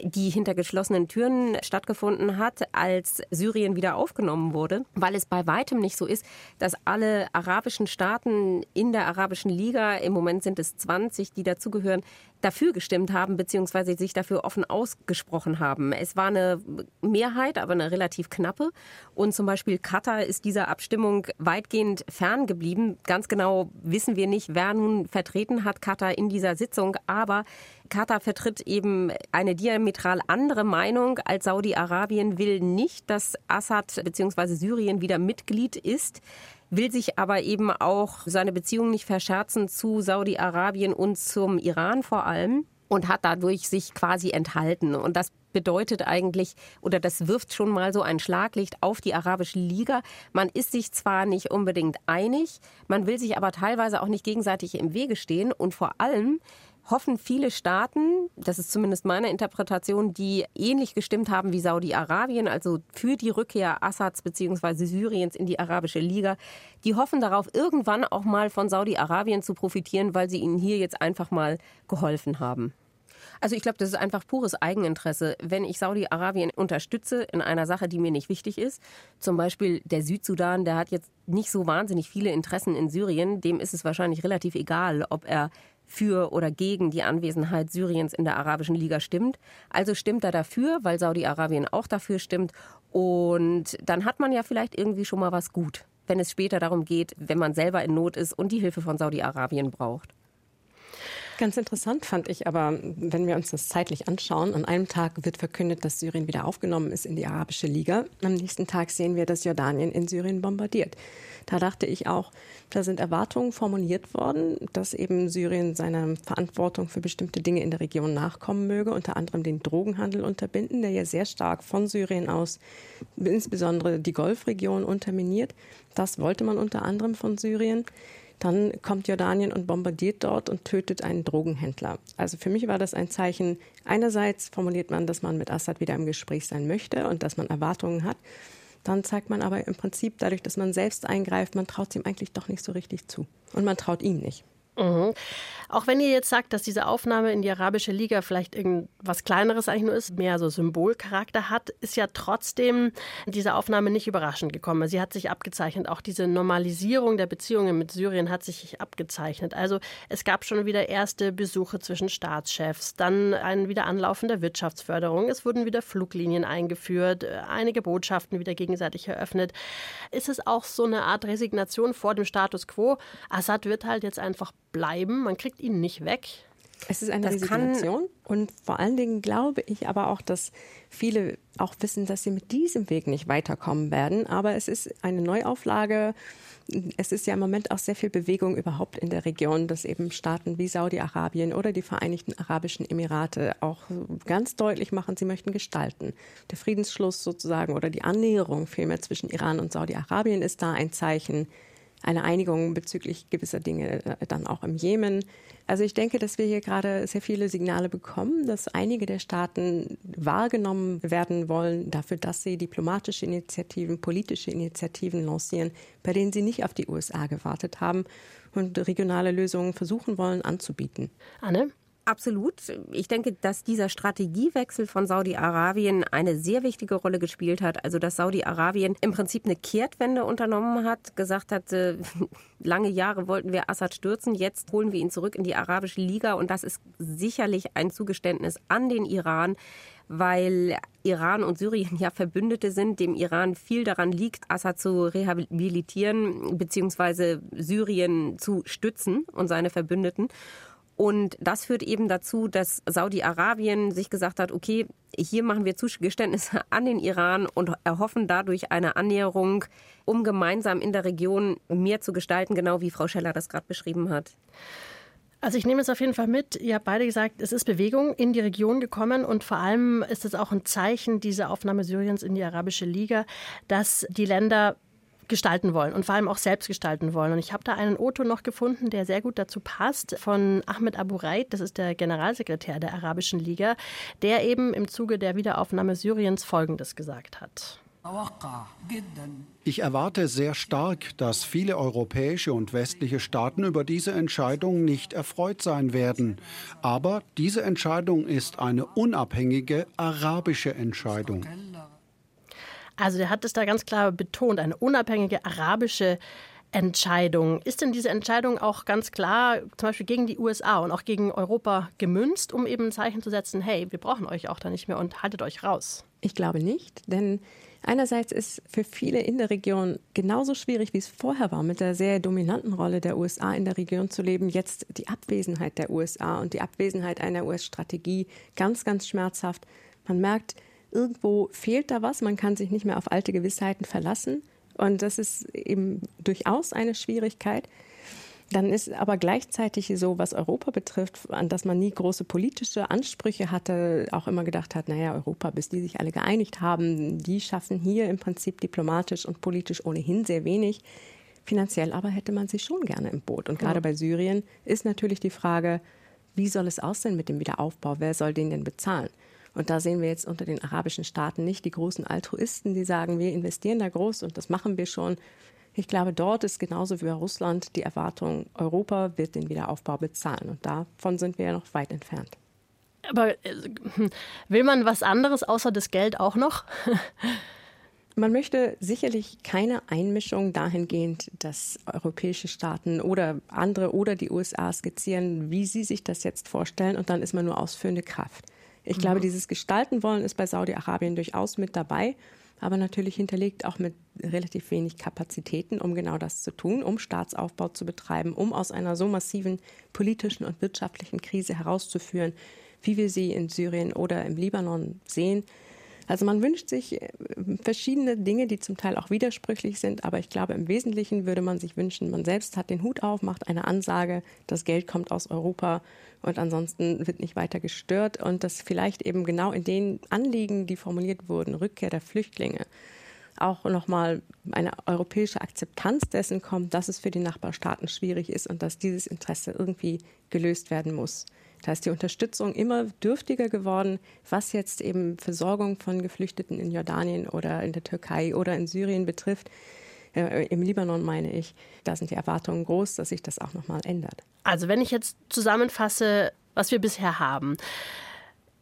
die hinter geschlossenen Türen stattgefunden hat, als Syrien wieder aufgenommen wurde, weil es bei weitem nicht so ist, dass alle arabischen Staaten in der Arabischen Liga, im Moment sind es 20, die dazugehören, dafür gestimmt haben, beziehungsweise sich dafür offen ausgesprochen haben. Es war eine Mehrheit, aber eine relativ knappe. Und zum Beispiel Katar ist dieser Abstimmung weitgehend ferngeblieben. Ganz genau wissen wir nicht, wer nun vertreten hat Katar in dieser Sitzung, aber Katar vertritt eben eine Diametral andere Meinung als Saudi-Arabien, will nicht, dass Assad bzw. Syrien wieder Mitglied ist will sich aber eben auch seine Beziehungen nicht verscherzen zu Saudi-Arabien und zum Iran vor allem und hat dadurch sich quasi enthalten. Und das bedeutet eigentlich, oder das wirft schon mal so ein Schlaglicht auf die Arabische Liga. Man ist sich zwar nicht unbedingt einig, man will sich aber teilweise auch nicht gegenseitig im Wege stehen und vor allem hoffen viele Staaten, das ist zumindest meine Interpretation, die ähnlich gestimmt haben wie Saudi-Arabien, also für die Rückkehr Assads bzw. Syriens in die Arabische Liga, die hoffen darauf, irgendwann auch mal von Saudi-Arabien zu profitieren, weil sie ihnen hier jetzt einfach mal geholfen haben. Also ich glaube, das ist einfach pures Eigeninteresse. Wenn ich Saudi-Arabien unterstütze in einer Sache, die mir nicht wichtig ist, zum Beispiel der Südsudan, der hat jetzt nicht so wahnsinnig viele Interessen in Syrien, dem ist es wahrscheinlich relativ egal, ob er für oder gegen die Anwesenheit Syriens in der Arabischen Liga stimmt. Also stimmt er dafür, weil Saudi-Arabien auch dafür stimmt. Und dann hat man ja vielleicht irgendwie schon mal was gut, wenn es später darum geht, wenn man selber in Not ist und die Hilfe von Saudi-Arabien braucht. Ganz interessant fand ich aber, wenn wir uns das zeitlich anschauen, an einem Tag wird verkündet, dass Syrien wieder aufgenommen ist in die Arabische Liga. Am nächsten Tag sehen wir, dass Jordanien in Syrien bombardiert. Da dachte ich auch, da sind Erwartungen formuliert worden, dass eben Syrien seiner Verantwortung für bestimmte Dinge in der Region nachkommen möge, unter anderem den Drogenhandel unterbinden, der ja sehr stark von Syrien aus insbesondere die Golfregion unterminiert. Das wollte man unter anderem von Syrien. Dann kommt Jordanien und bombardiert dort und tötet einen Drogenhändler. Also für mich war das ein Zeichen. Einerseits formuliert man, dass man mit Assad wieder im Gespräch sein möchte und dass man Erwartungen hat. Dann zeigt man aber im Prinzip dadurch, dass man selbst eingreift, man traut es ihm eigentlich doch nicht so richtig zu. Und man traut ihm nicht. Mhm. Auch wenn ihr jetzt sagt, dass diese Aufnahme in die Arabische Liga vielleicht irgendwas Kleineres eigentlich nur ist, mehr so Symbolcharakter hat, ist ja trotzdem diese Aufnahme nicht überraschend gekommen. Sie hat sich abgezeichnet. Auch diese Normalisierung der Beziehungen mit Syrien hat sich abgezeichnet. Also es gab schon wieder erste Besuche zwischen Staatschefs, dann ein Wiederanlaufen der Wirtschaftsförderung. Es wurden wieder Fluglinien eingeführt, einige Botschaften wieder gegenseitig eröffnet. Ist es auch so eine Art Resignation vor dem Status quo? Assad wird halt jetzt einfach bleiben. Man kriegt ihn nicht weg. Es ist eine das Resignation und vor allen Dingen glaube ich aber auch, dass viele auch wissen, dass sie mit diesem Weg nicht weiterkommen werden. Aber es ist eine Neuauflage. Es ist ja im Moment auch sehr viel Bewegung überhaupt in der Region, dass eben Staaten wie Saudi-Arabien oder die Vereinigten Arabischen Emirate auch ganz deutlich machen, sie möchten gestalten. Der Friedensschluss sozusagen oder die Annäherung vielmehr zwischen Iran und Saudi-Arabien ist da ein Zeichen eine Einigung bezüglich gewisser Dinge äh, dann auch im Jemen. Also ich denke, dass wir hier gerade sehr viele Signale bekommen, dass einige der Staaten wahrgenommen werden wollen dafür, dass sie diplomatische Initiativen, politische Initiativen lancieren, bei denen sie nicht auf die USA gewartet haben und regionale Lösungen versuchen wollen anzubieten. Anne? Absolut. Ich denke, dass dieser Strategiewechsel von Saudi-Arabien eine sehr wichtige Rolle gespielt hat. Also, dass Saudi-Arabien im Prinzip eine Kehrtwende unternommen hat, gesagt hat, äh, [LAUGHS] lange Jahre wollten wir Assad stürzen, jetzt holen wir ihn zurück in die Arabische Liga. Und das ist sicherlich ein Zugeständnis an den Iran, weil Iran und Syrien [LAUGHS] ja Verbündete sind, dem Iran viel daran liegt, Assad zu rehabilitieren bzw. Syrien zu stützen und seine Verbündeten. Und das führt eben dazu, dass Saudi-Arabien sich gesagt hat, okay, hier machen wir Zugeständnisse [LAUGHS] an den Iran und erhoffen dadurch eine Annäherung, um gemeinsam in der Region mehr zu gestalten, genau wie Frau Scheller das gerade beschrieben hat. Also ich nehme es auf jeden Fall mit. Ihr habt beide gesagt, es ist Bewegung in die Region gekommen und vor allem ist es auch ein Zeichen dieser Aufnahme Syriens in die Arabische Liga, dass die Länder gestalten wollen und vor allem auch selbst gestalten wollen. Und ich habe da einen Otto noch gefunden, der sehr gut dazu passt, von Ahmed Abu Raid, das ist der Generalsekretär der Arabischen Liga, der eben im Zuge der Wiederaufnahme Syriens Folgendes gesagt hat. Ich erwarte sehr stark, dass viele europäische und westliche Staaten über diese Entscheidung nicht erfreut sein werden. Aber diese Entscheidung ist eine unabhängige arabische Entscheidung. Also der hat es da ganz klar betont, eine unabhängige arabische Entscheidung. Ist denn diese Entscheidung auch ganz klar zum Beispiel gegen die USA und auch gegen Europa gemünzt, um eben ein Zeichen zu setzen, hey, wir brauchen euch auch da nicht mehr und haltet euch raus? Ich glaube nicht, denn Einerseits ist für viele in der Region genauso schwierig, wie es vorher war, mit der sehr dominanten Rolle der USA in der Region zu leben, jetzt die Abwesenheit der USA und die Abwesenheit einer US-Strategie ganz, ganz schmerzhaft. Man merkt, irgendwo fehlt da was, man kann sich nicht mehr auf alte Gewissheiten verlassen. Und das ist eben durchaus eine Schwierigkeit. Dann ist aber gleichzeitig so, was Europa betrifft, an das man nie große politische Ansprüche hatte, auch immer gedacht hat, naja, Europa, bis die sich alle geeinigt haben, die schaffen hier im Prinzip diplomatisch und politisch ohnehin sehr wenig. Finanziell aber hätte man sie schon gerne im Boot. Und gerade ja. bei Syrien ist natürlich die Frage, wie soll es aussehen mit dem Wiederaufbau? Wer soll den denn bezahlen? Und da sehen wir jetzt unter den arabischen Staaten nicht die großen Altruisten, die sagen, wir investieren da groß und das machen wir schon. Ich glaube, dort ist genauso wie bei Russland die Erwartung, Europa wird den Wiederaufbau bezahlen. Und davon sind wir ja noch weit entfernt. Aber äh, will man was anderes außer das Geld auch noch? [LAUGHS] Man möchte sicherlich keine Einmischung dahingehend, dass europäische Staaten oder andere oder die USA skizzieren, wie sie sich das jetzt vorstellen und dann ist man nur ausführende Kraft. Ich mhm. glaube, dieses Gestalten wollen ist bei Saudi-Arabien durchaus mit dabei aber natürlich hinterlegt auch mit relativ wenig Kapazitäten, um genau das zu tun, um Staatsaufbau zu betreiben, um aus einer so massiven politischen und wirtschaftlichen Krise herauszuführen, wie wir sie in Syrien oder im Libanon sehen. Also man wünscht sich äh, verschiedene Dinge, die zum Teil auch widersprüchlich sind, aber ich glaube, im Wesentlichen würde man sich wünschen, man selbst hat den Hut auf, macht eine Ansage, das Geld kommt aus Europa und ansonsten wird nicht weiter gestört und das vielleicht eben genau in den Anliegen, die formuliert wurden, Rückkehr der Flüchtlinge, auch nochmal eine europäische Akzeptanz dessen kommt, dass es für die Nachbarstaaten schwierig ist und dass dieses Interesse irgendwie gelöst werden muss. Da ist die Unterstützung immer dürftiger geworden, was jetzt eben Versorgung von Geflüchteten in Jordanien oder in der Türkei oder in Syrien betrifft. Äh, Im Libanon meine ich, da sind die Erwartungen groß, dass sich das auch nochmal ändert. Also wenn ich jetzt zusammenfasse, was wir bisher haben.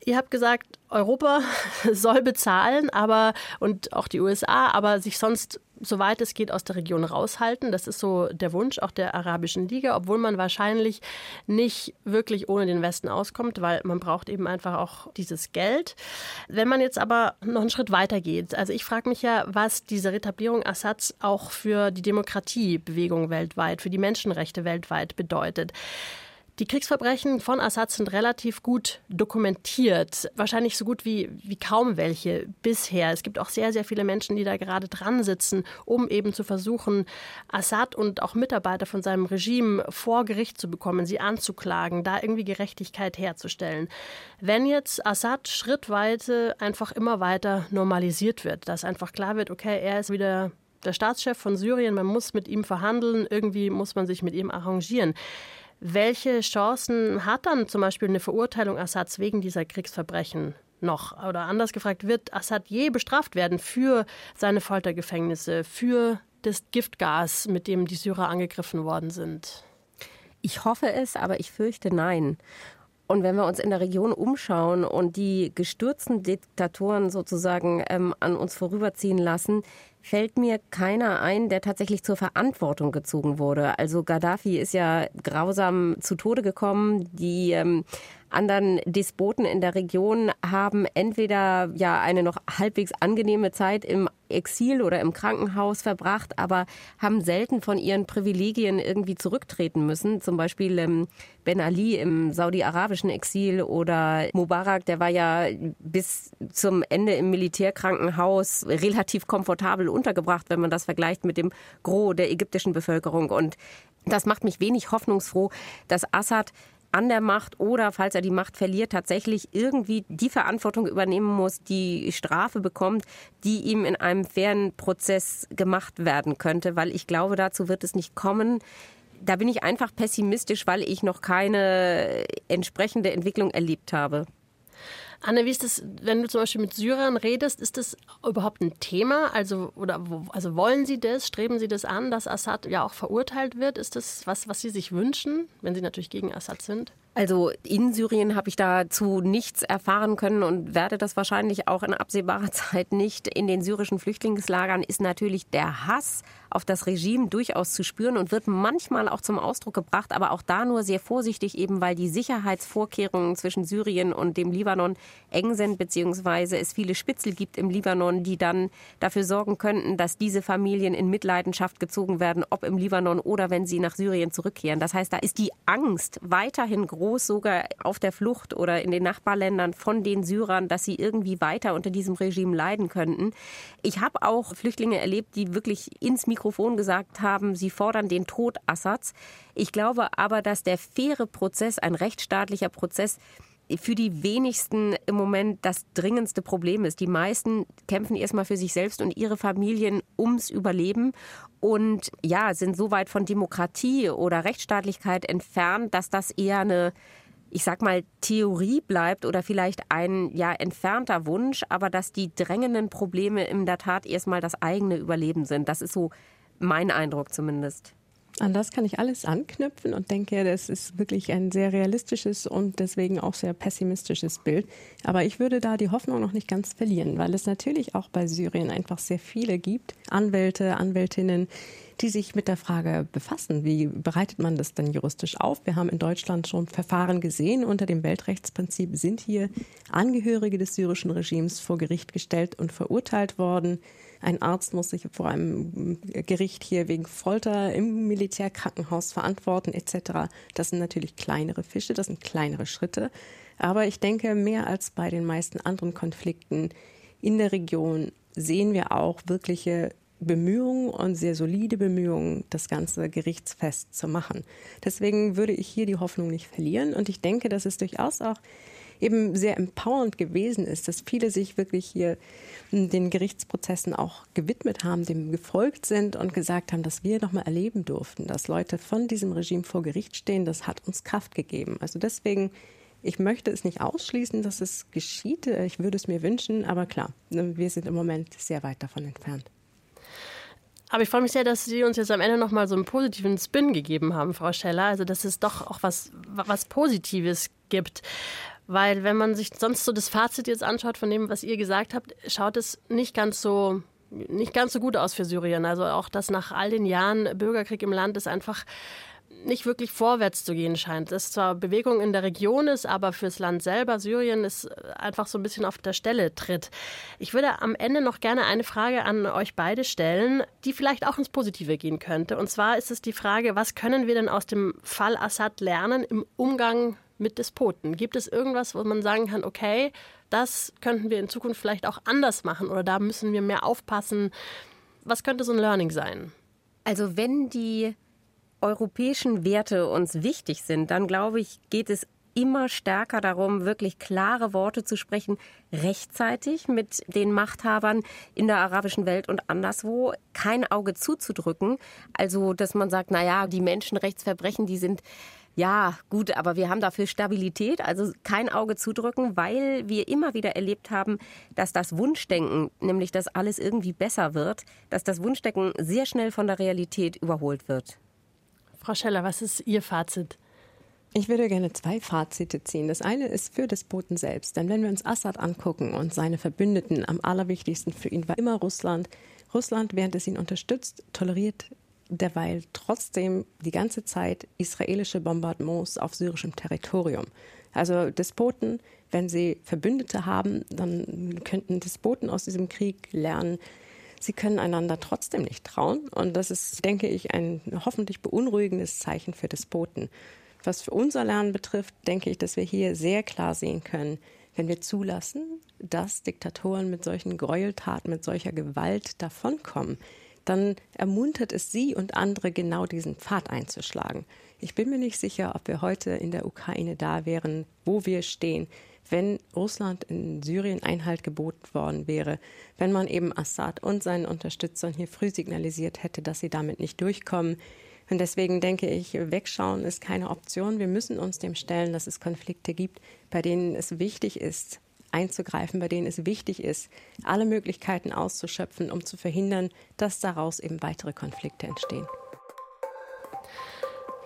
Ihr habt gesagt, Europa [LAUGHS] soll bezahlen, aber und auch die USA, aber sich sonst soweit es geht, aus der Region raushalten. Das ist so der Wunsch auch der Arabischen Liga, obwohl man wahrscheinlich nicht wirklich ohne den Westen auskommt, weil man braucht eben einfach auch dieses Geld. Wenn man jetzt aber noch einen Schritt weiter geht, also ich frage mich ja, was diese Retablierung Assads auch für die Demokratiebewegung weltweit, für die Menschenrechte weltweit bedeutet. Die Kriegsverbrechen von Assad sind relativ gut dokumentiert. Wahrscheinlich so gut wie, wie kaum welche bisher. Es gibt auch sehr, sehr viele Menschen, die da gerade dran sitzen, um eben zu versuchen, Assad und auch Mitarbeiter von seinem Regime vor Gericht zu bekommen, sie anzuklagen, da irgendwie Gerechtigkeit herzustellen. Wenn jetzt Assad schrittweise einfach immer weiter normalisiert wird, dass einfach klar wird, okay, er ist wieder der Staatschef von Syrien, man muss mit ihm verhandeln, irgendwie muss man sich mit ihm arrangieren. Welche Chancen hat dann zum Beispiel eine Verurteilung Assads wegen dieser Kriegsverbrechen noch? Oder anders gefragt, wird Assad je bestraft werden für seine Foltergefängnisse, für das Giftgas, mit dem die Syrer angegriffen worden sind? Ich hoffe es, aber ich fürchte nein. Und wenn wir uns in der Region umschauen und die gestürzten Diktatoren sozusagen ähm, an uns vorüberziehen lassen, fällt mir keiner ein, der tatsächlich zur Verantwortung gezogen wurde. Also Gaddafi ist ja grausam zu Tode gekommen. Die ähm, anderen Despoten in der Region haben entweder ja eine noch halbwegs angenehme Zeit im Exil oder im Krankenhaus verbracht, aber haben selten von ihren Privilegien irgendwie zurücktreten müssen. Zum Beispiel ähm, Ben Ali im saudi-arabischen Exil oder Mubarak, der war ja bis zum Ende im Militärkrankenhaus relativ komfortabel untergebracht, wenn man das vergleicht mit dem Gros der ägyptischen Bevölkerung. Und das macht mich wenig hoffnungsfroh, dass Assad an der Macht oder, falls er die Macht verliert, tatsächlich irgendwie die Verantwortung übernehmen muss, die Strafe bekommt, die ihm in einem fairen Prozess gemacht werden könnte, weil ich glaube, dazu wird es nicht kommen. Da bin ich einfach pessimistisch, weil ich noch keine entsprechende Entwicklung erlebt habe. Anne, wie ist das, wenn du zum Beispiel mit Syrern redest, ist das überhaupt ein Thema? Also, oder, also wollen Sie das? Streben Sie das an, dass Assad ja auch verurteilt wird? Ist das was, was Sie sich wünschen, wenn Sie natürlich gegen Assad sind? Also in Syrien habe ich dazu nichts erfahren können und werde das wahrscheinlich auch in absehbarer [LAUGHS] Zeit nicht. In den syrischen Flüchtlingslagern ist natürlich der Hass auf das Regime durchaus zu spüren und wird manchmal auch zum Ausdruck gebracht, aber auch da nur sehr vorsichtig, eben weil die Sicherheitsvorkehrungen zwischen Syrien und dem Libanon eng sind, beziehungsweise es viele Spitzel gibt im Libanon, die dann dafür sorgen könnten, dass diese Familien in Mitleidenschaft gezogen werden, ob im Libanon oder wenn sie nach Syrien zurückkehren. Das heißt, da ist die Angst weiterhin groß, sogar auf der Flucht oder in den Nachbarländern von den Syrern, dass sie irgendwie weiter unter diesem Regime leiden könnten. Ich habe auch Flüchtlinge erlebt, die wirklich ins Mikro Mikrofon gesagt haben, sie fordern den Tod Assads. Ich glaube aber, dass der faire Prozess, ein rechtsstaatlicher Prozess, für die wenigsten im Moment das dringendste Problem ist. Die meisten kämpfen erstmal für sich selbst und ihre Familien ums Überleben und ja, sind so weit von Demokratie oder Rechtsstaatlichkeit entfernt, dass das eher eine ich sag mal, Theorie bleibt oder vielleicht ein ja entfernter Wunsch, aber dass die drängenden Probleme in der Tat erstmal das eigene Überleben sind. Das ist so mein Eindruck zumindest. An das kann ich alles anknüpfen und denke, das ist wirklich ein sehr realistisches und deswegen auch sehr pessimistisches Bild. Aber ich würde da die Hoffnung noch nicht ganz verlieren, weil es natürlich auch bei Syrien einfach sehr viele gibt, Anwälte, Anwältinnen, die sich mit der Frage befassen, wie bereitet man das denn juristisch auf? Wir haben in Deutschland schon Verfahren gesehen. Unter dem Weltrechtsprinzip sind hier Angehörige des syrischen Regimes vor Gericht gestellt und verurteilt worden. Ein Arzt muss sich vor einem Gericht hier wegen Folter im Militärkrankenhaus verantworten etc. Das sind natürlich kleinere Fische, das sind kleinere Schritte. Aber ich denke, mehr als bei den meisten anderen Konflikten in der Region sehen wir auch wirkliche Bemühungen und sehr solide Bemühungen, das Ganze gerichtsfest zu machen. Deswegen würde ich hier die Hoffnung nicht verlieren. Und ich denke, dass es durchaus auch eben sehr empowernd gewesen ist, dass viele sich wirklich hier hm, den Gerichtsprozessen auch gewidmet haben, dem gefolgt sind und gesagt haben, dass wir nochmal erleben durften, dass Leute von diesem Regime vor Gericht stehen. Das hat uns Kraft gegeben. Also deswegen ich möchte es nicht ausschließen, dass es geschieht. Ich würde es mir wünschen, aber klar, ne, wir sind im Moment sehr weit davon entfernt. Aber ich freue mich sehr, dass Sie uns jetzt am Ende noch mal so einen positiven Spin gegeben haben, Frau Scheller. Also, dass es doch auch was, was Positives gibt. Weil wenn man sich sonst so das Fazit jetzt anschaut von dem, was ihr gesagt habt, schaut es nicht ganz so nicht ganz so gut aus für Syrien. Also auch, dass nach all den Jahren Bürgerkrieg im Land ist einfach nicht wirklich vorwärts zu gehen scheint. Dass zwar Bewegung in der Region ist, aber fürs Land selber, Syrien, ist einfach so ein bisschen auf der Stelle tritt. Ich würde am Ende noch gerne eine Frage an euch beide stellen, die vielleicht auch ins Positive gehen könnte. Und zwar ist es die Frage, was können wir denn aus dem Fall Assad lernen im Umgang mit Despoten? Gibt es irgendwas, wo man sagen kann, okay, das könnten wir in Zukunft vielleicht auch anders machen oder da müssen wir mehr aufpassen? Was könnte so ein Learning sein? Also wenn die europäischen Werte uns wichtig sind, dann glaube ich, geht es immer stärker darum, wirklich klare Worte zu sprechen, rechtzeitig mit den Machthabern in der arabischen Welt und anderswo kein Auge zuzudrücken. Also, dass man sagt, na ja, die Menschenrechtsverbrechen, die sind ja, gut, aber wir haben dafür Stabilität, also kein Auge zudrücken, weil wir immer wieder erlebt haben, dass das Wunschdenken, nämlich dass alles irgendwie besser wird, dass das Wunschdenken sehr schnell von der Realität überholt wird. Frau Scheller, was ist Ihr Fazit? Ich würde gerne zwei Fazite ziehen. Das eine ist für des Boten selbst. Denn wenn wir uns Assad angucken und seine Verbündeten, am allerwichtigsten für ihn war immer Russland. Russland, während es ihn unterstützt, toleriert derweil trotzdem die ganze Zeit israelische Bombardements auf syrischem Territorium. Also Despoten, wenn sie Verbündete haben, dann könnten Despoten aus diesem Krieg lernen, sie können einander trotzdem nicht trauen. Und das ist, denke ich, ein hoffentlich beunruhigendes Zeichen für Despoten. Was für unser Lernen betrifft, denke ich, dass wir hier sehr klar sehen können, wenn wir zulassen, dass Diktatoren mit solchen Gräueltaten, mit solcher Gewalt davonkommen, dann ermuntert es Sie und andere, genau diesen Pfad einzuschlagen. Ich bin mir nicht sicher, ob wir heute in der Ukraine da wären, wo wir stehen, wenn Russland in Syrien Einhalt geboten worden wäre, wenn man eben Assad und seinen Unterstützern hier früh signalisiert hätte, dass sie damit nicht durchkommen. Und deswegen denke ich, wegschauen ist keine Option. Wir müssen uns dem stellen, dass es Konflikte gibt, bei denen es wichtig ist, einzugreifen, bei denen es wichtig ist, alle Möglichkeiten auszuschöpfen, um zu verhindern, dass daraus eben weitere Konflikte entstehen.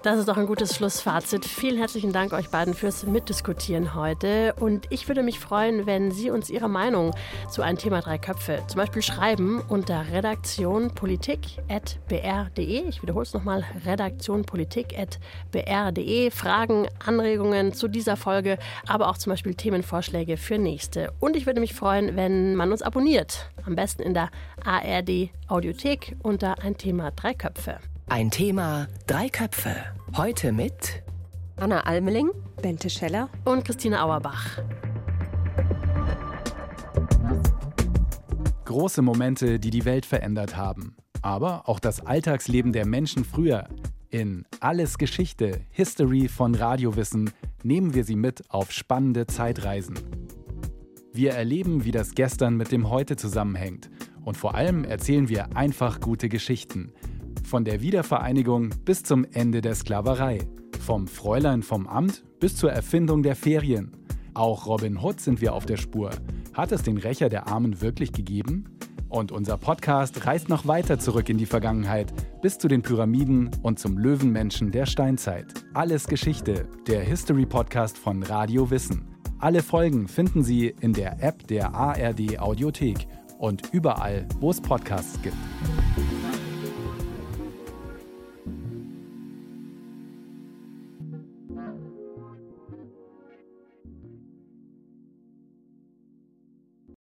Das ist doch ein gutes Schlussfazit. Vielen herzlichen Dank euch beiden fürs Mitdiskutieren heute. Und ich würde mich freuen, wenn Sie uns Ihre Meinung zu einem Thema Drei Köpfe zum Beispiel schreiben unter redaktionpolitik.br.de. Ich wiederhole es nochmal: redaktionpolitik.br.de. Fragen, Anregungen zu dieser Folge, aber auch zum Beispiel Themenvorschläge für nächste. Und ich würde mich freuen, wenn man uns abonniert. Am besten in der ARD Audiothek unter ein Thema Drei Köpfe. Ein Thema, drei Köpfe. Heute mit Anna Almeling, Bente Scheller und Christine Auerbach. Große Momente, die die Welt verändert haben. Aber auch das Alltagsleben der Menschen früher. In Alles Geschichte, History von Radiowissen nehmen wir sie mit auf spannende Zeitreisen. Wir erleben, wie das Gestern mit dem Heute zusammenhängt. Und vor allem erzählen wir einfach gute Geschichten – von der Wiedervereinigung bis zum Ende der Sklaverei. Vom Fräulein vom Amt bis zur Erfindung der Ferien. Auch Robin Hood sind wir auf der Spur. Hat es den Rächer der Armen wirklich gegeben? Und unser Podcast reist noch weiter zurück in die Vergangenheit, bis zu den Pyramiden und zum Löwenmenschen der Steinzeit. Alles Geschichte, der History-Podcast von Radio Wissen. Alle Folgen finden Sie in der App der ARD Audiothek und überall, wo es Podcasts gibt.